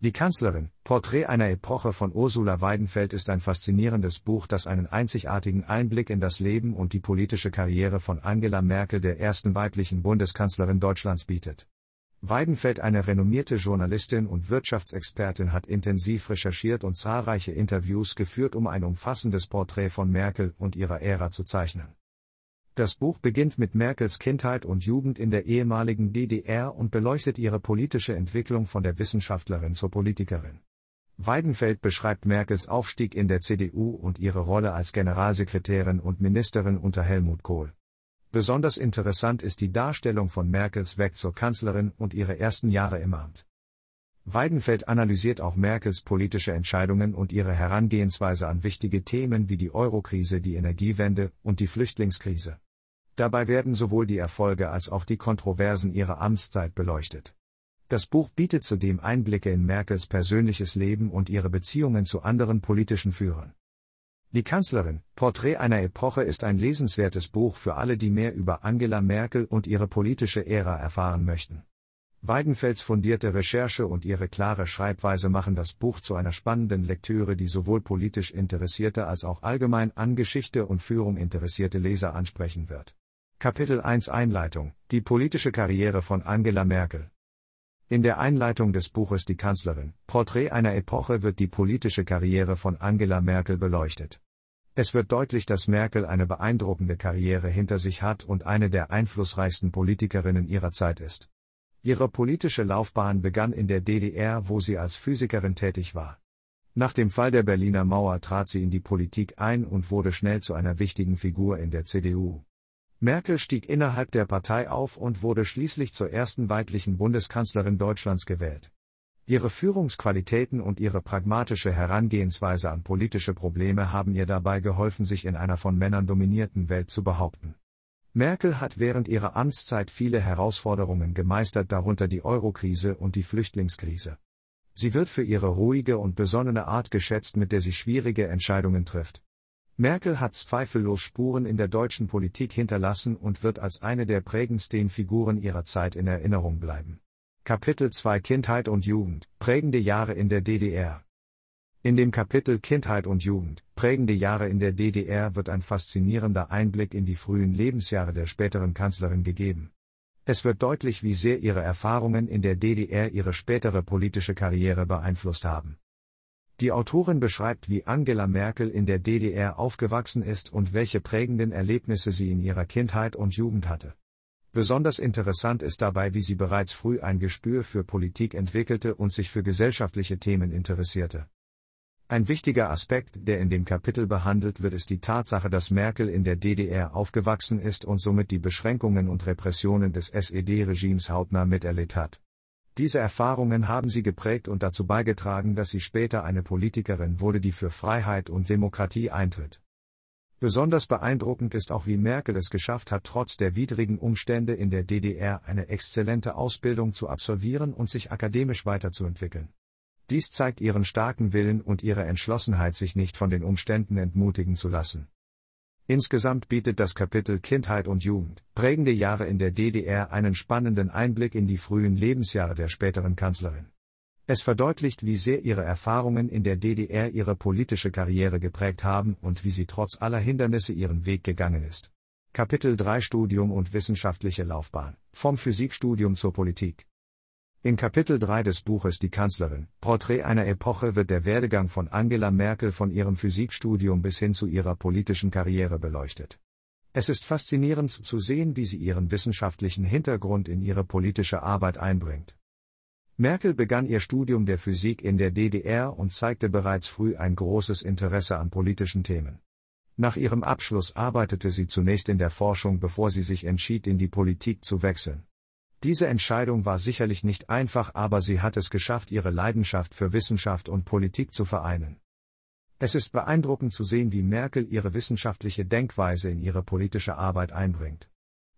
Die Kanzlerin, Porträt einer Epoche von Ursula Weidenfeld ist ein faszinierendes Buch, das einen einzigartigen Einblick in das Leben und die politische Karriere von Angela Merkel, der ersten weiblichen Bundeskanzlerin Deutschlands, bietet. Weidenfeld, eine renommierte Journalistin und Wirtschaftsexpertin, hat intensiv recherchiert und zahlreiche Interviews geführt, um ein umfassendes Porträt von Merkel und ihrer Ära zu zeichnen. Das Buch beginnt mit Merkels Kindheit und Jugend in der ehemaligen DDR und beleuchtet ihre politische Entwicklung von der Wissenschaftlerin zur Politikerin. Weidenfeld beschreibt Merkels Aufstieg in der CDU und ihre Rolle als Generalsekretärin und Ministerin unter Helmut Kohl. Besonders interessant ist die Darstellung von Merkels Weg zur Kanzlerin und ihre ersten Jahre im Amt. Weidenfeld analysiert auch Merkels politische Entscheidungen und ihre Herangehensweise an wichtige Themen wie die Eurokrise, die Energiewende und die Flüchtlingskrise. Dabei werden sowohl die Erfolge als auch die Kontroversen ihrer Amtszeit beleuchtet. Das Buch bietet zudem Einblicke in Merkels persönliches Leben und ihre Beziehungen zu anderen politischen Führern. Die Kanzlerin, Porträt einer Epoche ist ein lesenswertes Buch für alle, die mehr über Angela Merkel und ihre politische Ära erfahren möchten. Weidenfels fundierte Recherche und ihre klare Schreibweise machen das Buch zu einer spannenden Lektüre, die sowohl politisch interessierte als auch allgemein an Geschichte und Führung interessierte Leser ansprechen wird. Kapitel 1 Einleitung Die politische Karriere von Angela Merkel In der Einleitung des Buches Die Kanzlerin, Porträt einer Epoche wird die politische Karriere von Angela Merkel beleuchtet. Es wird deutlich, dass Merkel eine beeindruckende Karriere hinter sich hat und eine der einflussreichsten Politikerinnen ihrer Zeit ist. Ihre politische Laufbahn begann in der DDR, wo sie als Physikerin tätig war. Nach dem Fall der Berliner Mauer trat sie in die Politik ein und wurde schnell zu einer wichtigen Figur in der CDU. Merkel stieg innerhalb der Partei auf und wurde schließlich zur ersten weiblichen Bundeskanzlerin Deutschlands gewählt. Ihre Führungsqualitäten und ihre pragmatische Herangehensweise an politische Probleme haben ihr dabei geholfen, sich in einer von Männern dominierten Welt zu behaupten. Merkel hat während ihrer Amtszeit viele Herausforderungen gemeistert, darunter die Eurokrise und die Flüchtlingskrise. Sie wird für ihre ruhige und besonnene Art geschätzt, mit der sie schwierige Entscheidungen trifft. Merkel hat zweifellos Spuren in der deutschen Politik hinterlassen und wird als eine der prägendsten Figuren ihrer Zeit in Erinnerung bleiben. Kapitel 2 Kindheit und Jugend, prägende Jahre in der DDR. In dem Kapitel Kindheit und Jugend, prägende Jahre in der DDR wird ein faszinierender Einblick in die frühen Lebensjahre der späteren Kanzlerin gegeben. Es wird deutlich, wie sehr ihre Erfahrungen in der DDR ihre spätere politische Karriere beeinflusst haben. Die Autorin beschreibt, wie Angela Merkel in der DDR aufgewachsen ist und welche prägenden Erlebnisse sie in ihrer Kindheit und Jugend hatte. Besonders interessant ist dabei, wie sie bereits früh ein Gespür für Politik entwickelte und sich für gesellschaftliche Themen interessierte. Ein wichtiger Aspekt, der in dem Kapitel behandelt wird, ist die Tatsache, dass Merkel in der DDR aufgewachsen ist und somit die Beschränkungen und Repressionen des SED-Regimes hautnah miterlebt hat. Diese Erfahrungen haben sie geprägt und dazu beigetragen, dass sie später eine Politikerin wurde, die für Freiheit und Demokratie eintritt. Besonders beeindruckend ist auch, wie Merkel es geschafft hat, trotz der widrigen Umstände in der DDR eine exzellente Ausbildung zu absolvieren und sich akademisch weiterzuentwickeln. Dies zeigt ihren starken Willen und ihre Entschlossenheit, sich nicht von den Umständen entmutigen zu lassen. Insgesamt bietet das Kapitel Kindheit und Jugend, prägende Jahre in der DDR einen spannenden Einblick in die frühen Lebensjahre der späteren Kanzlerin. Es verdeutlicht, wie sehr ihre Erfahrungen in der DDR ihre politische Karriere geprägt haben und wie sie trotz aller Hindernisse ihren Weg gegangen ist. Kapitel 3 Studium und wissenschaftliche Laufbahn. Vom Physikstudium zur Politik. In Kapitel 3 des Buches Die Kanzlerin, Porträt einer Epoche wird der Werdegang von Angela Merkel von ihrem Physikstudium bis hin zu ihrer politischen Karriere beleuchtet. Es ist faszinierend zu sehen, wie sie ihren wissenschaftlichen Hintergrund in ihre politische Arbeit einbringt. Merkel begann ihr Studium der Physik in der DDR und zeigte bereits früh ein großes Interesse an politischen Themen. Nach ihrem Abschluss arbeitete sie zunächst in der Forschung, bevor sie sich entschied, in die Politik zu wechseln. Diese Entscheidung war sicherlich nicht einfach, aber sie hat es geschafft, ihre Leidenschaft für Wissenschaft und Politik zu vereinen. Es ist beeindruckend zu sehen, wie Merkel ihre wissenschaftliche Denkweise in ihre politische Arbeit einbringt.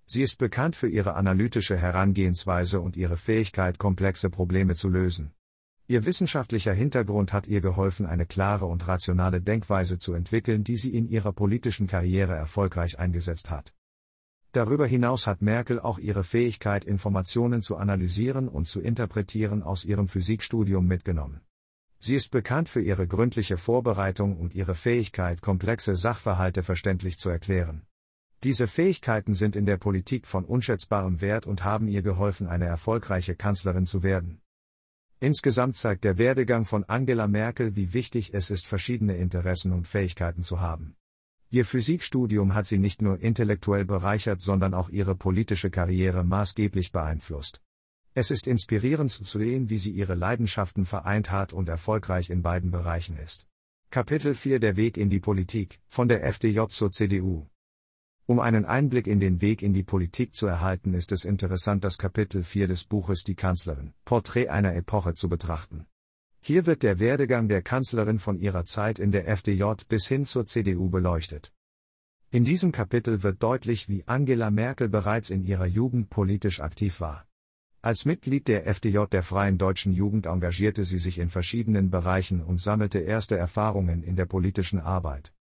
Sie ist bekannt für ihre analytische Herangehensweise und ihre Fähigkeit, komplexe Probleme zu lösen. Ihr wissenschaftlicher Hintergrund hat ihr geholfen, eine klare und rationale Denkweise zu entwickeln, die sie in ihrer politischen Karriere erfolgreich eingesetzt hat. Darüber hinaus hat Merkel auch ihre Fähigkeit, Informationen zu analysieren und zu interpretieren aus ihrem Physikstudium mitgenommen. Sie ist bekannt für ihre gründliche Vorbereitung und ihre Fähigkeit, komplexe Sachverhalte verständlich zu erklären. Diese Fähigkeiten sind in der Politik von unschätzbarem Wert und haben ihr geholfen, eine erfolgreiche Kanzlerin zu werden. Insgesamt zeigt der Werdegang von Angela Merkel, wie wichtig es ist, verschiedene Interessen und Fähigkeiten zu haben. Ihr Physikstudium hat sie nicht nur intellektuell bereichert, sondern auch ihre politische Karriere maßgeblich beeinflusst. Es ist inspirierend zu sehen, wie sie ihre Leidenschaften vereint hat und erfolgreich in beiden Bereichen ist. Kapitel 4 Der Weg in die Politik, von der FDJ zur CDU. Um einen Einblick in den Weg in die Politik zu erhalten, ist es interessant, das Kapitel 4 des Buches Die Kanzlerin, Porträt einer Epoche zu betrachten. Hier wird der Werdegang der Kanzlerin von ihrer Zeit in der FDJ bis hin zur CDU beleuchtet. In diesem Kapitel wird deutlich, wie Angela Merkel bereits in ihrer Jugend politisch aktiv war. Als Mitglied der FDJ der Freien Deutschen Jugend engagierte sie sich in verschiedenen Bereichen und sammelte erste Erfahrungen in der politischen Arbeit.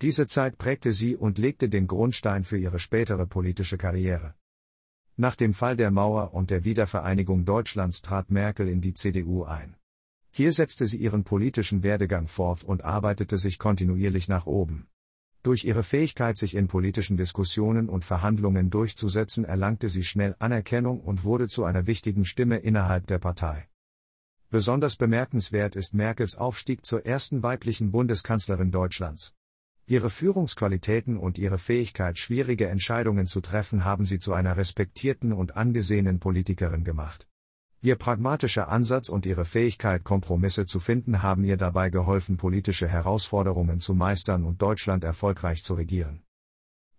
Diese Zeit prägte sie und legte den Grundstein für ihre spätere politische Karriere. Nach dem Fall der Mauer und der Wiedervereinigung Deutschlands trat Merkel in die CDU ein. Hier setzte sie ihren politischen Werdegang fort und arbeitete sich kontinuierlich nach oben. Durch ihre Fähigkeit, sich in politischen Diskussionen und Verhandlungen durchzusetzen, erlangte sie schnell Anerkennung und wurde zu einer wichtigen Stimme innerhalb der Partei. Besonders bemerkenswert ist Merkels Aufstieg zur ersten weiblichen Bundeskanzlerin Deutschlands. Ihre Führungsqualitäten und ihre Fähigkeit, schwierige Entscheidungen zu treffen, haben sie zu einer respektierten und angesehenen Politikerin gemacht. Ihr pragmatischer Ansatz und ihre Fähigkeit, Kompromisse zu finden, haben ihr dabei geholfen, politische Herausforderungen zu meistern und Deutschland erfolgreich zu regieren.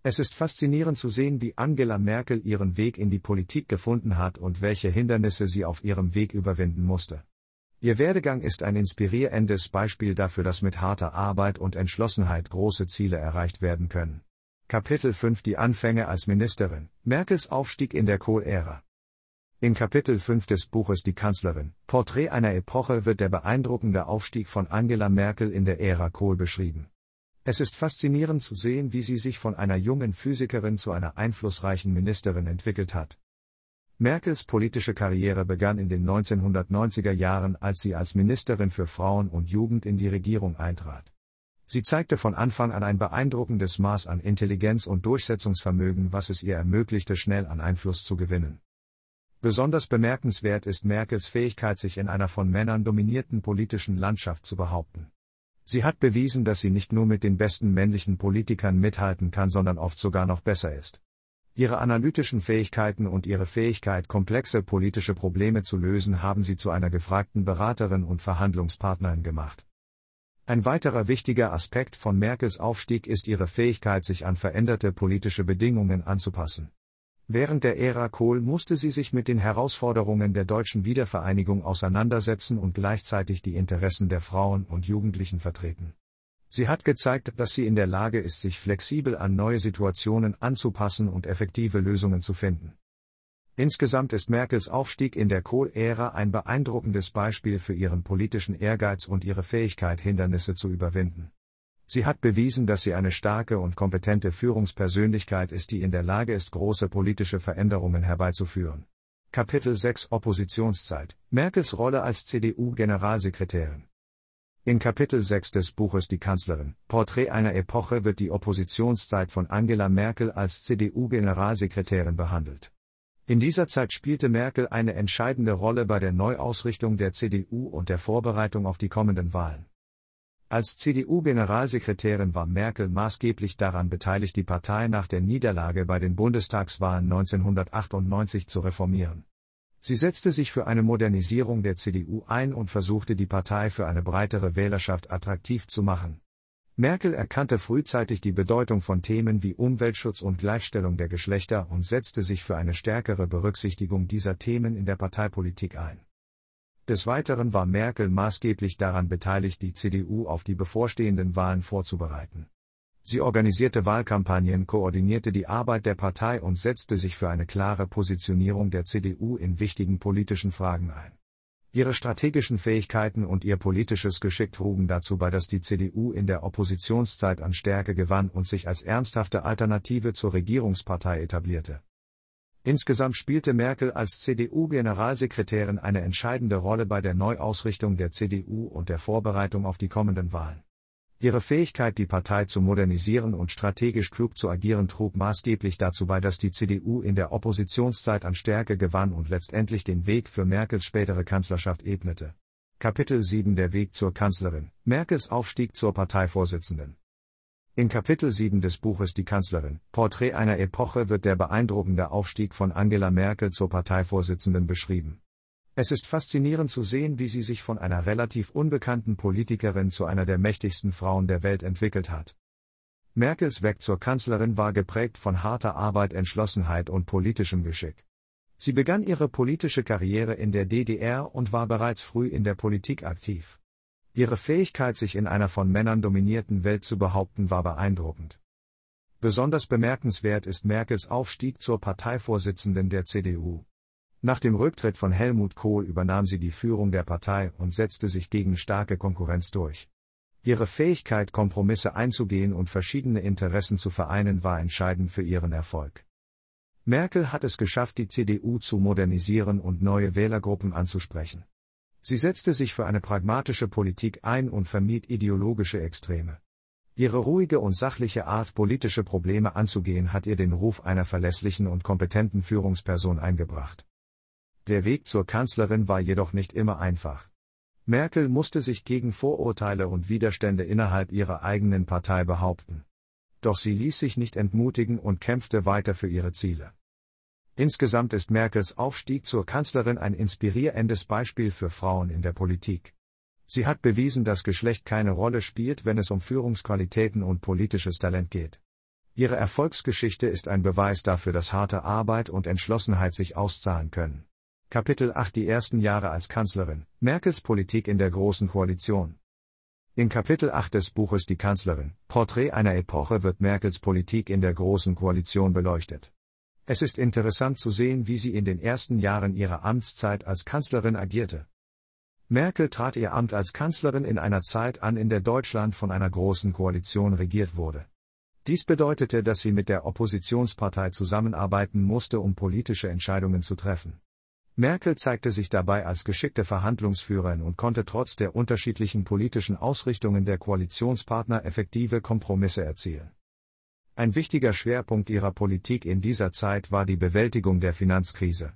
Es ist faszinierend zu sehen, wie Angela Merkel ihren Weg in die Politik gefunden hat und welche Hindernisse sie auf ihrem Weg überwinden musste. Ihr Werdegang ist ein inspirierendes Beispiel dafür, dass mit harter Arbeit und Entschlossenheit große Ziele erreicht werden können. Kapitel 5 Die Anfänge als Ministerin, Merkels Aufstieg in der Kohl-Ära. In Kapitel 5 des Buches Die Kanzlerin, Porträt einer Epoche wird der beeindruckende Aufstieg von Angela Merkel in der Ära Kohl beschrieben. Es ist faszinierend zu sehen, wie sie sich von einer jungen Physikerin zu einer einflussreichen Ministerin entwickelt hat. Merkels politische Karriere begann in den 1990er Jahren, als sie als Ministerin für Frauen und Jugend in die Regierung eintrat. Sie zeigte von Anfang an ein beeindruckendes Maß an Intelligenz und Durchsetzungsvermögen, was es ihr ermöglichte, schnell an Einfluss zu gewinnen. Besonders bemerkenswert ist Merkels Fähigkeit, sich in einer von Männern dominierten politischen Landschaft zu behaupten. Sie hat bewiesen, dass sie nicht nur mit den besten männlichen Politikern mithalten kann, sondern oft sogar noch besser ist. Ihre analytischen Fähigkeiten und ihre Fähigkeit, komplexe politische Probleme zu lösen, haben sie zu einer gefragten Beraterin und Verhandlungspartnerin gemacht. Ein weiterer wichtiger Aspekt von Merkels Aufstieg ist ihre Fähigkeit, sich an veränderte politische Bedingungen anzupassen. Während der Ära Kohl musste sie sich mit den Herausforderungen der deutschen Wiedervereinigung auseinandersetzen und gleichzeitig die Interessen der Frauen und Jugendlichen vertreten. Sie hat gezeigt, dass sie in der Lage ist, sich flexibel an neue Situationen anzupassen und effektive Lösungen zu finden. Insgesamt ist Merkels Aufstieg in der Kohl-Ära ein beeindruckendes Beispiel für ihren politischen Ehrgeiz und ihre Fähigkeit, Hindernisse zu überwinden. Sie hat bewiesen, dass sie eine starke und kompetente Führungspersönlichkeit ist, die in der Lage ist, große politische Veränderungen herbeizuführen. Kapitel 6 Oppositionszeit Merkels Rolle als CDU-Generalsekretärin in Kapitel 6 des Buches Die Kanzlerin, Porträt einer Epoche wird die Oppositionszeit von Angela Merkel als CDU-Generalsekretärin behandelt. In dieser Zeit spielte Merkel eine entscheidende Rolle bei der Neuausrichtung der CDU und der Vorbereitung auf die kommenden Wahlen. Als CDU-Generalsekretärin war Merkel maßgeblich daran beteiligt, die Partei nach der Niederlage bei den Bundestagswahlen 1998 zu reformieren. Sie setzte sich für eine Modernisierung der CDU ein und versuchte die Partei für eine breitere Wählerschaft attraktiv zu machen. Merkel erkannte frühzeitig die Bedeutung von Themen wie Umweltschutz und Gleichstellung der Geschlechter und setzte sich für eine stärkere Berücksichtigung dieser Themen in der Parteipolitik ein. Des Weiteren war Merkel maßgeblich daran beteiligt, die CDU auf die bevorstehenden Wahlen vorzubereiten. Sie organisierte Wahlkampagnen, koordinierte die Arbeit der Partei und setzte sich für eine klare Positionierung der CDU in wichtigen politischen Fragen ein. Ihre strategischen Fähigkeiten und ihr politisches Geschick trugen dazu bei, dass die CDU in der Oppositionszeit an Stärke gewann und sich als ernsthafte Alternative zur Regierungspartei etablierte. Insgesamt spielte Merkel als CDU-Generalsekretärin eine entscheidende Rolle bei der Neuausrichtung der CDU und der Vorbereitung auf die kommenden Wahlen. Ihre Fähigkeit, die Partei zu modernisieren und strategisch klug zu agieren, trug maßgeblich dazu bei, dass die CDU in der Oppositionszeit an Stärke gewann und letztendlich den Weg für Merkels spätere Kanzlerschaft ebnete. Kapitel 7 Der Weg zur Kanzlerin. Merkels Aufstieg zur Parteivorsitzenden. In Kapitel 7 des Buches Die Kanzlerin, Porträt einer Epoche wird der beeindruckende Aufstieg von Angela Merkel zur Parteivorsitzenden beschrieben. Es ist faszinierend zu sehen, wie sie sich von einer relativ unbekannten Politikerin zu einer der mächtigsten Frauen der Welt entwickelt hat. Merkels Weg zur Kanzlerin war geprägt von harter Arbeit, Entschlossenheit und politischem Geschick. Sie begann ihre politische Karriere in der DDR und war bereits früh in der Politik aktiv. Ihre Fähigkeit, sich in einer von Männern dominierten Welt zu behaupten, war beeindruckend. Besonders bemerkenswert ist Merkels Aufstieg zur Parteivorsitzenden der CDU. Nach dem Rücktritt von Helmut Kohl übernahm sie die Führung der Partei und setzte sich gegen starke Konkurrenz durch. Ihre Fähigkeit, Kompromisse einzugehen und verschiedene Interessen zu vereinen, war entscheidend für ihren Erfolg. Merkel hat es geschafft, die CDU zu modernisieren und neue Wählergruppen anzusprechen. Sie setzte sich für eine pragmatische Politik ein und vermied ideologische Extreme. Ihre ruhige und sachliche Art, politische Probleme anzugehen, hat ihr den Ruf einer verlässlichen und kompetenten Führungsperson eingebracht. Der Weg zur Kanzlerin war jedoch nicht immer einfach. Merkel musste sich gegen Vorurteile und Widerstände innerhalb ihrer eigenen Partei behaupten. Doch sie ließ sich nicht entmutigen und kämpfte weiter für ihre Ziele. Insgesamt ist Merkels Aufstieg zur Kanzlerin ein inspirierendes Beispiel für Frauen in der Politik. Sie hat bewiesen, dass Geschlecht keine Rolle spielt, wenn es um Führungsqualitäten und politisches Talent geht. Ihre Erfolgsgeschichte ist ein Beweis dafür, dass harte Arbeit und Entschlossenheit sich auszahlen können. Kapitel 8 Die ersten Jahre als Kanzlerin, Merkels Politik in der Großen Koalition. In Kapitel 8 des Buches Die Kanzlerin, Porträt einer Epoche wird Merkels Politik in der Großen Koalition beleuchtet. Es ist interessant zu sehen, wie sie in den ersten Jahren ihrer Amtszeit als Kanzlerin agierte. Merkel trat ihr Amt als Kanzlerin in einer Zeit an, in der Deutschland von einer großen Koalition regiert wurde. Dies bedeutete, dass sie mit der Oppositionspartei zusammenarbeiten musste, um politische Entscheidungen zu treffen. Merkel zeigte sich dabei als geschickte Verhandlungsführerin und konnte trotz der unterschiedlichen politischen Ausrichtungen der Koalitionspartner effektive Kompromisse erzielen. Ein wichtiger Schwerpunkt ihrer Politik in dieser Zeit war die Bewältigung der Finanzkrise.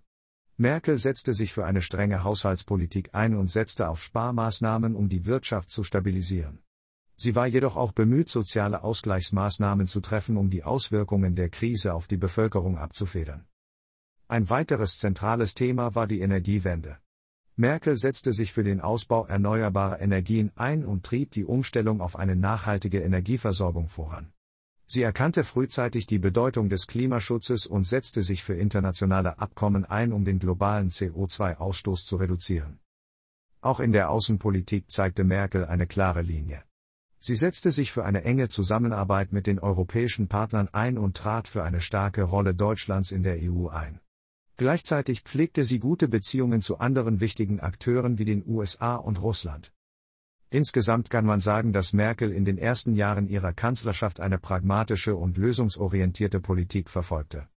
Merkel setzte sich für eine strenge Haushaltspolitik ein und setzte auf Sparmaßnahmen, um die Wirtschaft zu stabilisieren. Sie war jedoch auch bemüht, soziale Ausgleichsmaßnahmen zu treffen, um die Auswirkungen der Krise auf die Bevölkerung abzufedern. Ein weiteres zentrales Thema war die Energiewende. Merkel setzte sich für den Ausbau erneuerbarer Energien ein und trieb die Umstellung auf eine nachhaltige Energieversorgung voran. Sie erkannte frühzeitig die Bedeutung des Klimaschutzes und setzte sich für internationale Abkommen ein, um den globalen CO2-Ausstoß zu reduzieren. Auch in der Außenpolitik zeigte Merkel eine klare Linie. Sie setzte sich für eine enge Zusammenarbeit mit den europäischen Partnern ein und trat für eine starke Rolle Deutschlands in der EU ein. Gleichzeitig pflegte sie gute Beziehungen zu anderen wichtigen Akteuren wie den USA und Russland. Insgesamt kann man sagen, dass Merkel in den ersten Jahren ihrer Kanzlerschaft eine pragmatische und lösungsorientierte Politik verfolgte.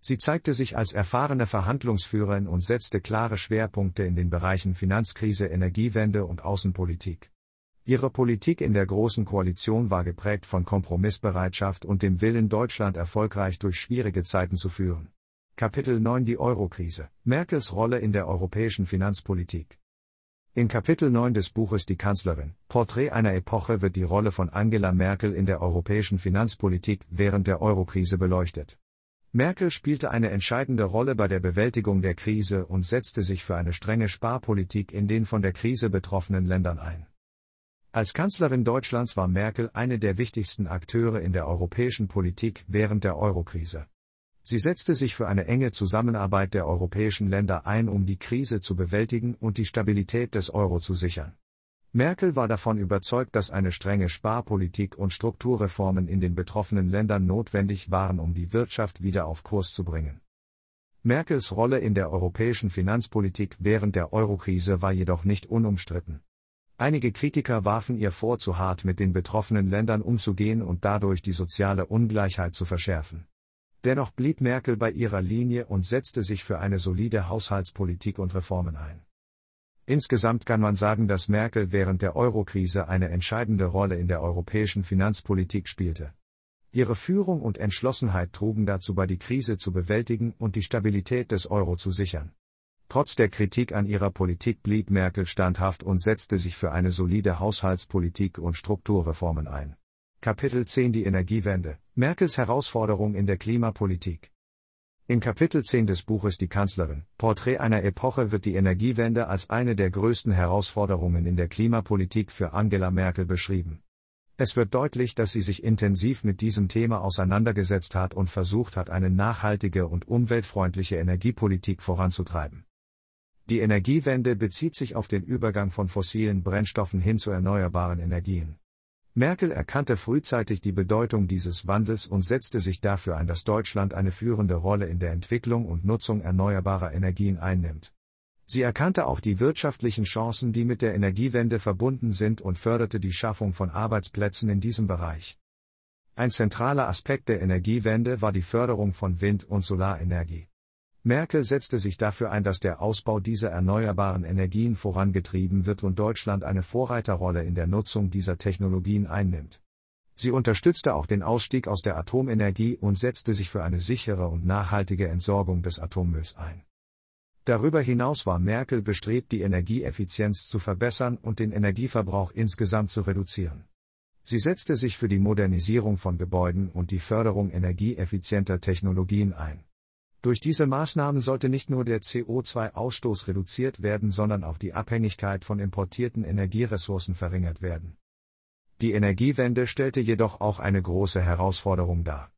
Sie zeigte sich als erfahrene Verhandlungsführerin und setzte klare Schwerpunkte in den Bereichen Finanzkrise, Energiewende und Außenpolitik. Ihre Politik in der Großen Koalition war geprägt von Kompromissbereitschaft und dem Willen, Deutschland erfolgreich durch schwierige Zeiten zu führen. Kapitel 9 Die Eurokrise. Merkels Rolle in der europäischen Finanzpolitik. In Kapitel 9 des Buches Die Kanzlerin, Porträt einer Epoche wird die Rolle von Angela Merkel in der europäischen Finanzpolitik während der Eurokrise beleuchtet. Merkel spielte eine entscheidende Rolle bei der Bewältigung der Krise und setzte sich für eine strenge Sparpolitik in den von der Krise betroffenen Ländern ein. Als Kanzlerin Deutschlands war Merkel eine der wichtigsten Akteure in der europäischen Politik während der Eurokrise. Sie setzte sich für eine enge Zusammenarbeit der europäischen Länder ein, um die Krise zu bewältigen und die Stabilität des Euro zu sichern. Merkel war davon überzeugt, dass eine strenge Sparpolitik und Strukturreformen in den betroffenen Ländern notwendig waren, um die Wirtschaft wieder auf Kurs zu bringen. Merkels Rolle in der europäischen Finanzpolitik während der Eurokrise war jedoch nicht unumstritten. Einige Kritiker warfen ihr vor, zu hart mit den betroffenen Ländern umzugehen und dadurch die soziale Ungleichheit zu verschärfen. Dennoch blieb Merkel bei ihrer Linie und setzte sich für eine solide Haushaltspolitik und Reformen ein. Insgesamt kann man sagen, dass Merkel während der Eurokrise eine entscheidende Rolle in der europäischen Finanzpolitik spielte. Ihre Führung und Entschlossenheit trugen dazu bei, die Krise zu bewältigen und die Stabilität des Euro zu sichern. Trotz der Kritik an ihrer Politik blieb Merkel standhaft und setzte sich für eine solide Haushaltspolitik und Strukturreformen ein. Kapitel 10 Die Energiewende Merkels Herausforderung in der Klimapolitik in Kapitel 10 des Buches Die Kanzlerin, Porträt einer Epoche wird die Energiewende als eine der größten Herausforderungen in der Klimapolitik für Angela Merkel beschrieben. Es wird deutlich, dass sie sich intensiv mit diesem Thema auseinandergesetzt hat und versucht hat, eine nachhaltige und umweltfreundliche Energiepolitik voranzutreiben. Die Energiewende bezieht sich auf den Übergang von fossilen Brennstoffen hin zu erneuerbaren Energien. Merkel erkannte frühzeitig die Bedeutung dieses Wandels und setzte sich dafür ein, dass Deutschland eine führende Rolle in der Entwicklung und Nutzung erneuerbarer Energien einnimmt. Sie erkannte auch die wirtschaftlichen Chancen, die mit der Energiewende verbunden sind und förderte die Schaffung von Arbeitsplätzen in diesem Bereich. Ein zentraler Aspekt der Energiewende war die Förderung von Wind- und Solarenergie. Merkel setzte sich dafür ein, dass der Ausbau dieser erneuerbaren Energien vorangetrieben wird und Deutschland eine Vorreiterrolle in der Nutzung dieser Technologien einnimmt. Sie unterstützte auch den Ausstieg aus der Atomenergie und setzte sich für eine sichere und nachhaltige Entsorgung des Atommülls ein. Darüber hinaus war Merkel bestrebt, die Energieeffizienz zu verbessern und den Energieverbrauch insgesamt zu reduzieren. Sie setzte sich für die Modernisierung von Gebäuden und die Förderung energieeffizienter Technologien ein. Durch diese Maßnahmen sollte nicht nur der CO2-Ausstoß reduziert werden, sondern auch die Abhängigkeit von importierten Energieressourcen verringert werden. Die Energiewende stellte jedoch auch eine große Herausforderung dar.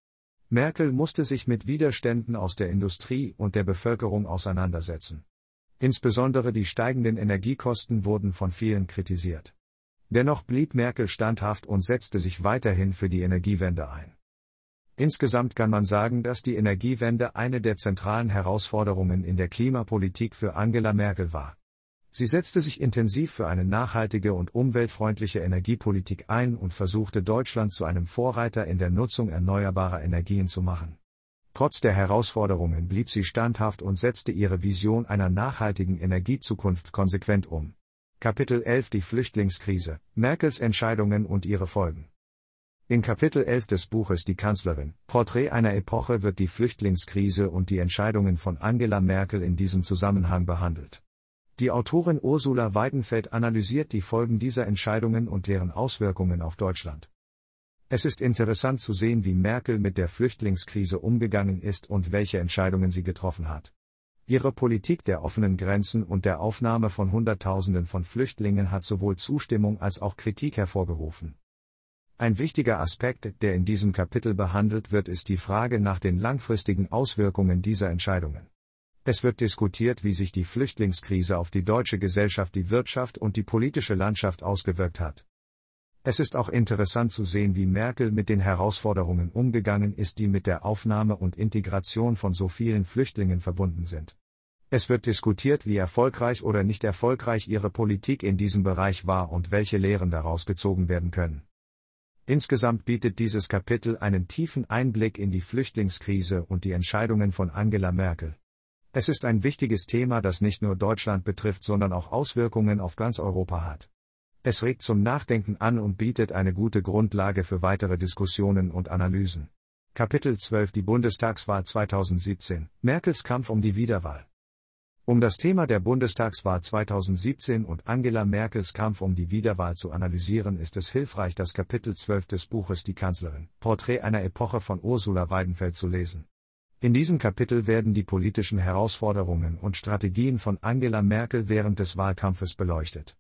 Merkel musste sich mit Widerständen aus der Industrie und der Bevölkerung auseinandersetzen. Insbesondere die steigenden Energiekosten wurden von vielen kritisiert. Dennoch blieb Merkel standhaft und setzte sich weiterhin für die Energiewende ein. Insgesamt kann man sagen, dass die Energiewende eine der zentralen Herausforderungen in der Klimapolitik für Angela Merkel war. Sie setzte sich intensiv für eine nachhaltige und umweltfreundliche Energiepolitik ein und versuchte Deutschland zu einem Vorreiter in der Nutzung erneuerbarer Energien zu machen. Trotz der Herausforderungen blieb sie standhaft und setzte ihre Vision einer nachhaltigen Energiezukunft konsequent um. Kapitel 11 Die Flüchtlingskrise, Merkels Entscheidungen und ihre Folgen. In Kapitel 11 des Buches Die Kanzlerin, Porträt einer Epoche wird die Flüchtlingskrise und die Entscheidungen von Angela Merkel in diesem Zusammenhang behandelt. Die Autorin Ursula Weidenfeld analysiert die Folgen dieser Entscheidungen und deren Auswirkungen auf Deutschland. Es ist interessant zu sehen, wie Merkel mit der Flüchtlingskrise umgegangen ist und welche Entscheidungen sie getroffen hat. Ihre Politik der offenen Grenzen und der Aufnahme von Hunderttausenden von Flüchtlingen hat sowohl Zustimmung als auch Kritik hervorgerufen. Ein wichtiger Aspekt, der in diesem Kapitel behandelt wird, ist die Frage nach den langfristigen Auswirkungen dieser Entscheidungen. Es wird diskutiert, wie sich die Flüchtlingskrise auf die deutsche Gesellschaft, die Wirtschaft und die politische Landschaft ausgewirkt hat. Es ist auch interessant zu sehen, wie Merkel mit den Herausforderungen umgegangen ist, die mit der Aufnahme und Integration von so vielen Flüchtlingen verbunden sind. Es wird diskutiert, wie erfolgreich oder nicht erfolgreich ihre Politik in diesem Bereich war und welche Lehren daraus gezogen werden können. Insgesamt bietet dieses Kapitel einen tiefen Einblick in die Flüchtlingskrise und die Entscheidungen von Angela Merkel. Es ist ein wichtiges Thema, das nicht nur Deutschland betrifft, sondern auch Auswirkungen auf ganz Europa hat. Es regt zum Nachdenken an und bietet eine gute Grundlage für weitere Diskussionen und Analysen. Kapitel 12 Die Bundestagswahl 2017 Merkels Kampf um die Wiederwahl um das Thema der Bundestagswahl 2017 und Angela Merkels Kampf um die Wiederwahl zu analysieren, ist es hilfreich, das Kapitel 12 des Buches Die Kanzlerin, Porträt einer Epoche von Ursula Weidenfeld zu lesen. In diesem Kapitel werden die politischen Herausforderungen und Strategien von Angela Merkel während des Wahlkampfes beleuchtet.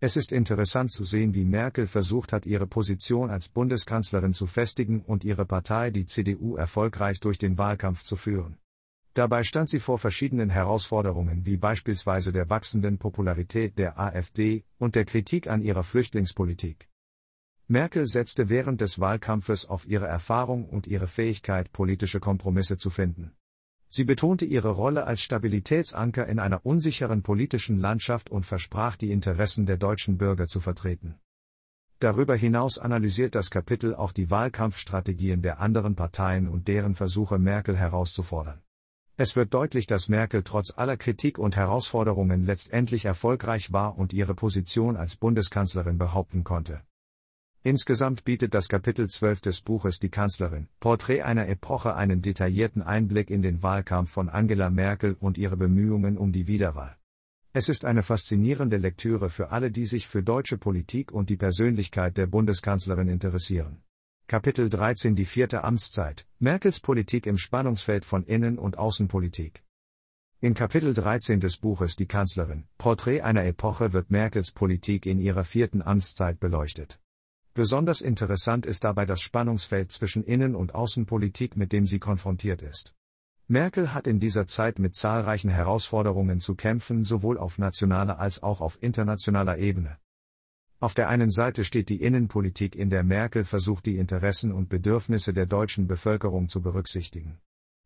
Es ist interessant zu sehen, wie Merkel versucht hat, ihre Position als Bundeskanzlerin zu festigen und ihre Partei, die CDU, erfolgreich durch den Wahlkampf zu führen. Dabei stand sie vor verschiedenen Herausforderungen wie beispielsweise der wachsenden Popularität der AfD und der Kritik an ihrer Flüchtlingspolitik. Merkel setzte während des Wahlkampfes auf ihre Erfahrung und ihre Fähigkeit, politische Kompromisse zu finden. Sie betonte ihre Rolle als Stabilitätsanker in einer unsicheren politischen Landschaft und versprach die Interessen der deutschen Bürger zu vertreten. Darüber hinaus analysiert das Kapitel auch die Wahlkampfstrategien der anderen Parteien und deren Versuche Merkel herauszufordern. Es wird deutlich, dass Merkel trotz aller Kritik und Herausforderungen letztendlich erfolgreich war und ihre Position als Bundeskanzlerin behaupten konnte. Insgesamt bietet das Kapitel 12 des Buches Die Kanzlerin, Porträt einer Epoche einen detaillierten Einblick in den Wahlkampf von Angela Merkel und ihre Bemühungen um die Wiederwahl. Es ist eine faszinierende Lektüre für alle, die sich für deutsche Politik und die Persönlichkeit der Bundeskanzlerin interessieren. Kapitel 13 Die vierte Amtszeit, Merkels Politik im Spannungsfeld von Innen- und Außenpolitik. In Kapitel 13 des Buches Die Kanzlerin, Porträt einer Epoche wird Merkels Politik in ihrer vierten Amtszeit beleuchtet. Besonders interessant ist dabei das Spannungsfeld zwischen Innen- und Außenpolitik, mit dem sie konfrontiert ist. Merkel hat in dieser Zeit mit zahlreichen Herausforderungen zu kämpfen, sowohl auf nationaler als auch auf internationaler Ebene. Auf der einen Seite steht die Innenpolitik, in der Merkel versucht, die Interessen und Bedürfnisse der deutschen Bevölkerung zu berücksichtigen.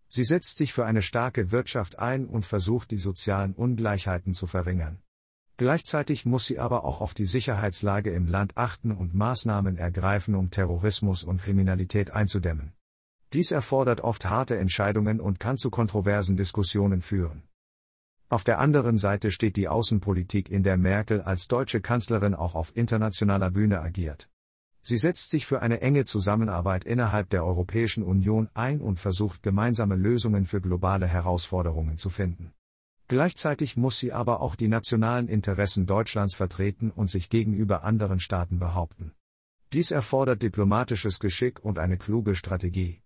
Sie setzt sich für eine starke Wirtschaft ein und versucht, die sozialen Ungleichheiten zu verringern. Gleichzeitig muss sie aber auch auf die Sicherheitslage im Land achten und Maßnahmen ergreifen, um Terrorismus und Kriminalität einzudämmen. Dies erfordert oft harte Entscheidungen und kann zu kontroversen Diskussionen führen. Auf der anderen Seite steht die Außenpolitik, in der Merkel als deutsche Kanzlerin auch auf internationaler Bühne agiert. Sie setzt sich für eine enge Zusammenarbeit innerhalb der Europäischen Union ein und versucht gemeinsame Lösungen für globale Herausforderungen zu finden. Gleichzeitig muss sie aber auch die nationalen Interessen Deutschlands vertreten und sich gegenüber anderen Staaten behaupten. Dies erfordert diplomatisches Geschick und eine kluge Strategie.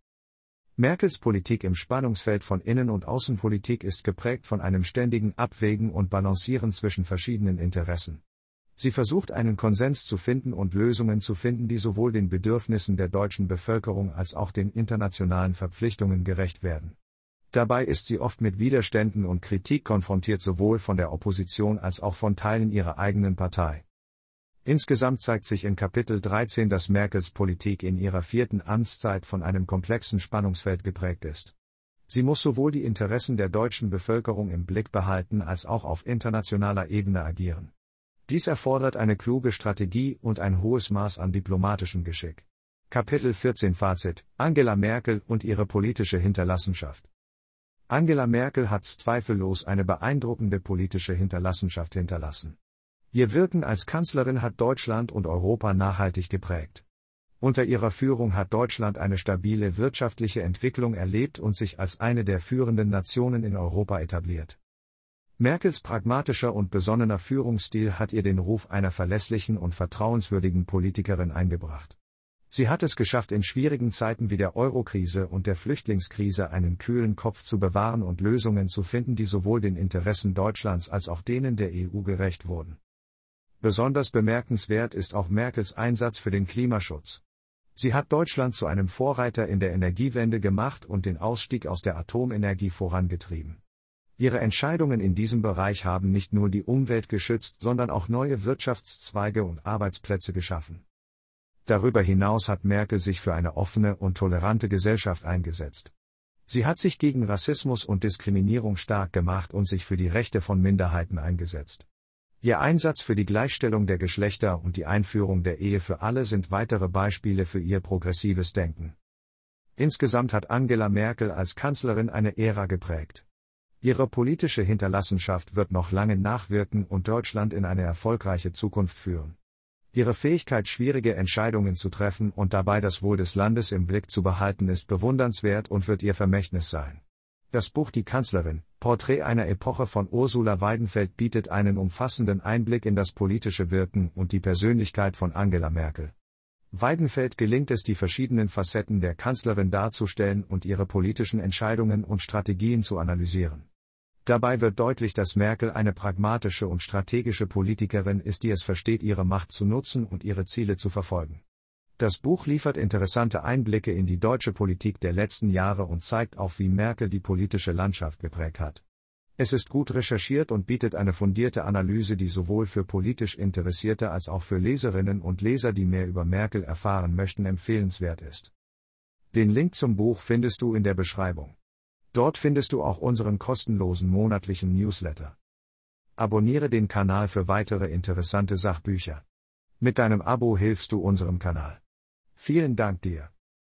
Merkels Politik im Spannungsfeld von Innen- und Außenpolitik ist geprägt von einem ständigen Abwägen und Balancieren zwischen verschiedenen Interessen. Sie versucht einen Konsens zu finden und Lösungen zu finden, die sowohl den Bedürfnissen der deutschen Bevölkerung als auch den internationalen Verpflichtungen gerecht werden. Dabei ist sie oft mit Widerständen und Kritik konfrontiert sowohl von der Opposition als auch von Teilen ihrer eigenen Partei. Insgesamt zeigt sich in Kapitel 13, dass Merkels Politik in ihrer vierten Amtszeit von einem komplexen Spannungsfeld geprägt ist. Sie muss sowohl die Interessen der deutschen Bevölkerung im Blick behalten als auch auf internationaler Ebene agieren. Dies erfordert eine kluge Strategie und ein hohes Maß an diplomatischem Geschick. Kapitel 14 Fazit Angela Merkel und ihre politische Hinterlassenschaft. Angela Merkel hat zweifellos eine beeindruckende politische Hinterlassenschaft hinterlassen. Ihr Wirken als Kanzlerin hat Deutschland und Europa nachhaltig geprägt. Unter ihrer Führung hat Deutschland eine stabile wirtschaftliche Entwicklung erlebt und sich als eine der führenden Nationen in Europa etabliert. Merkels pragmatischer und besonnener Führungsstil hat ihr den Ruf einer verlässlichen und vertrauenswürdigen Politikerin eingebracht. Sie hat es geschafft, in schwierigen Zeiten wie der Eurokrise und der Flüchtlingskrise einen kühlen Kopf zu bewahren und Lösungen zu finden, die sowohl den Interessen Deutschlands als auch denen der EU gerecht wurden. Besonders bemerkenswert ist auch Merkels Einsatz für den Klimaschutz. Sie hat Deutschland zu einem Vorreiter in der Energiewende gemacht und den Ausstieg aus der Atomenergie vorangetrieben. Ihre Entscheidungen in diesem Bereich haben nicht nur die Umwelt geschützt, sondern auch neue Wirtschaftszweige und Arbeitsplätze geschaffen. Darüber hinaus hat Merkel sich für eine offene und tolerante Gesellschaft eingesetzt. Sie hat sich gegen Rassismus und Diskriminierung stark gemacht und sich für die Rechte von Minderheiten eingesetzt. Ihr Einsatz für die Gleichstellung der Geschlechter und die Einführung der Ehe für alle sind weitere Beispiele für ihr progressives Denken. Insgesamt hat Angela Merkel als Kanzlerin eine Ära geprägt. Ihre politische Hinterlassenschaft wird noch lange nachwirken und Deutschland in eine erfolgreiche Zukunft führen. Ihre Fähigkeit, schwierige Entscheidungen zu treffen und dabei das Wohl des Landes im Blick zu behalten, ist bewundernswert und wird ihr Vermächtnis sein. Das Buch Die Kanzlerin, Porträt einer Epoche von Ursula Weidenfeld bietet einen umfassenden Einblick in das politische Wirken und die Persönlichkeit von Angela Merkel. Weidenfeld gelingt es, die verschiedenen Facetten der Kanzlerin darzustellen und ihre politischen Entscheidungen und Strategien zu analysieren. Dabei wird deutlich, dass Merkel eine pragmatische und strategische Politikerin ist, die es versteht, ihre Macht zu nutzen und ihre Ziele zu verfolgen. Das Buch liefert interessante Einblicke in die deutsche Politik der letzten Jahre und zeigt auch, wie Merkel die politische Landschaft geprägt hat. Es ist gut recherchiert und bietet eine fundierte Analyse, die sowohl für politisch Interessierte als auch für Leserinnen und Leser, die mehr über Merkel erfahren möchten, empfehlenswert ist. Den Link zum Buch findest du in der Beschreibung. Dort findest du auch unseren kostenlosen monatlichen Newsletter. Abonniere den Kanal für weitere interessante Sachbücher. Mit deinem Abo hilfst du unserem Kanal. Vielen Dank dir.